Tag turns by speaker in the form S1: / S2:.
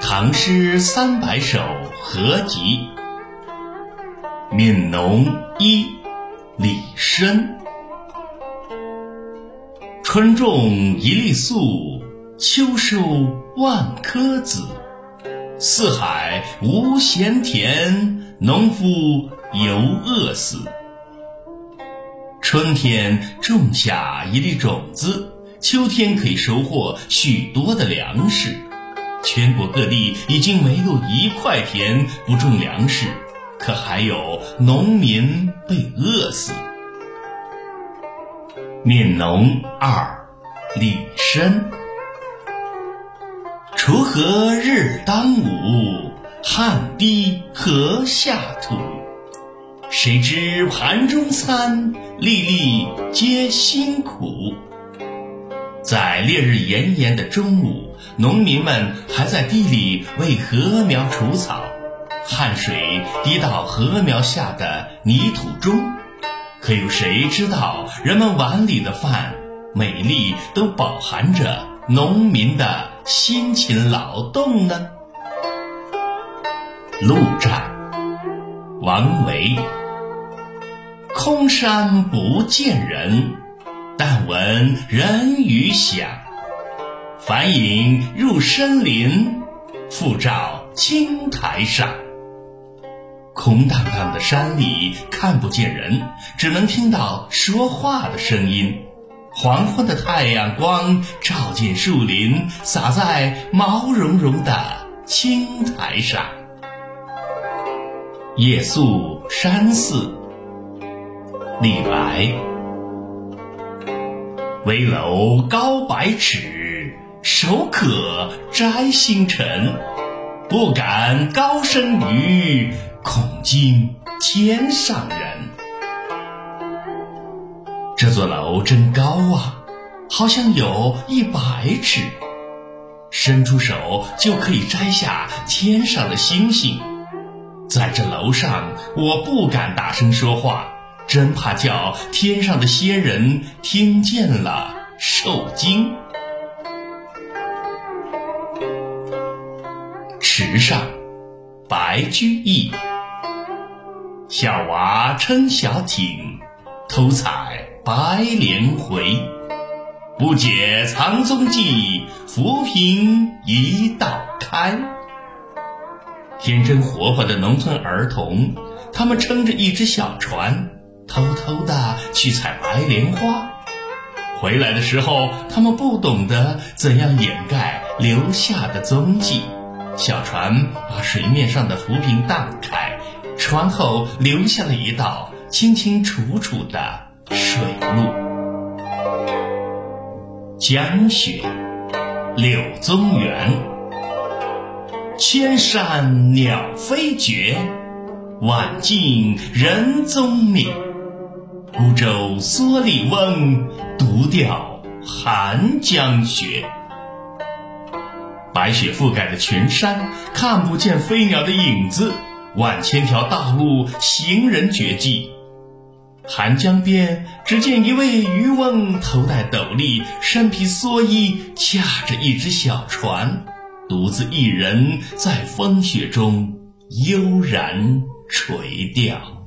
S1: 唐诗三百首合集，《悯农》一，李绅。春种一粒粟，秋收万颗子。四海无闲田，农夫犹饿死。春天种下一粒种子，秋天可以收获许多的粮食。全国各地已经没有一块田不种粮食，可还有农民被饿死。《悯农二》李绅。锄禾日当午，汗滴禾下土。谁知盘中餐，粒粒皆辛苦。在烈日炎炎的中午，农民们还在地里为禾苗除草，汗水滴到禾苗下的泥土中。可有谁知道，人们碗里的饭，每粒都饱含着农民的辛勤劳动呢？陆战，王维。空山不见人，但闻人语响。返影入深林，复照青苔上。空荡荡的山里看不见人，只能听到说话的声音。黄昏的太阳光照进树林，洒在毛茸茸的青苔上。夜宿山寺，李白。危楼高百尺，手可摘星辰。不敢高声语。恐惊天上人。这座楼真高啊，好像有一百尺，伸出手就可以摘下天上的星星。在这楼上，我不敢大声说话，真怕叫天上的仙人听见了受惊。池上，白居易。小娃撑小艇，偷采白莲回。不解藏踪迹，浮萍一道开。天真活泼的农村儿童，他们撑着一只小船，偷偷的去采白莲花。回来的时候，他们不懂得怎样掩盖留下的踪迹。小船把水面上的浮萍荡开。船后留下了一道清清楚楚的水路。江雪，柳宗元。千山鸟飞绝，万径人踪灭。孤舟蓑笠翁，独钓寒江雪。白雪覆盖的群山，看不见飞鸟的影子。万千条大路，行人绝迹。寒江边，只见一位渔翁，头戴斗笠，身披蓑衣，驾着一只小船，独自一人在风雪中悠然垂钓。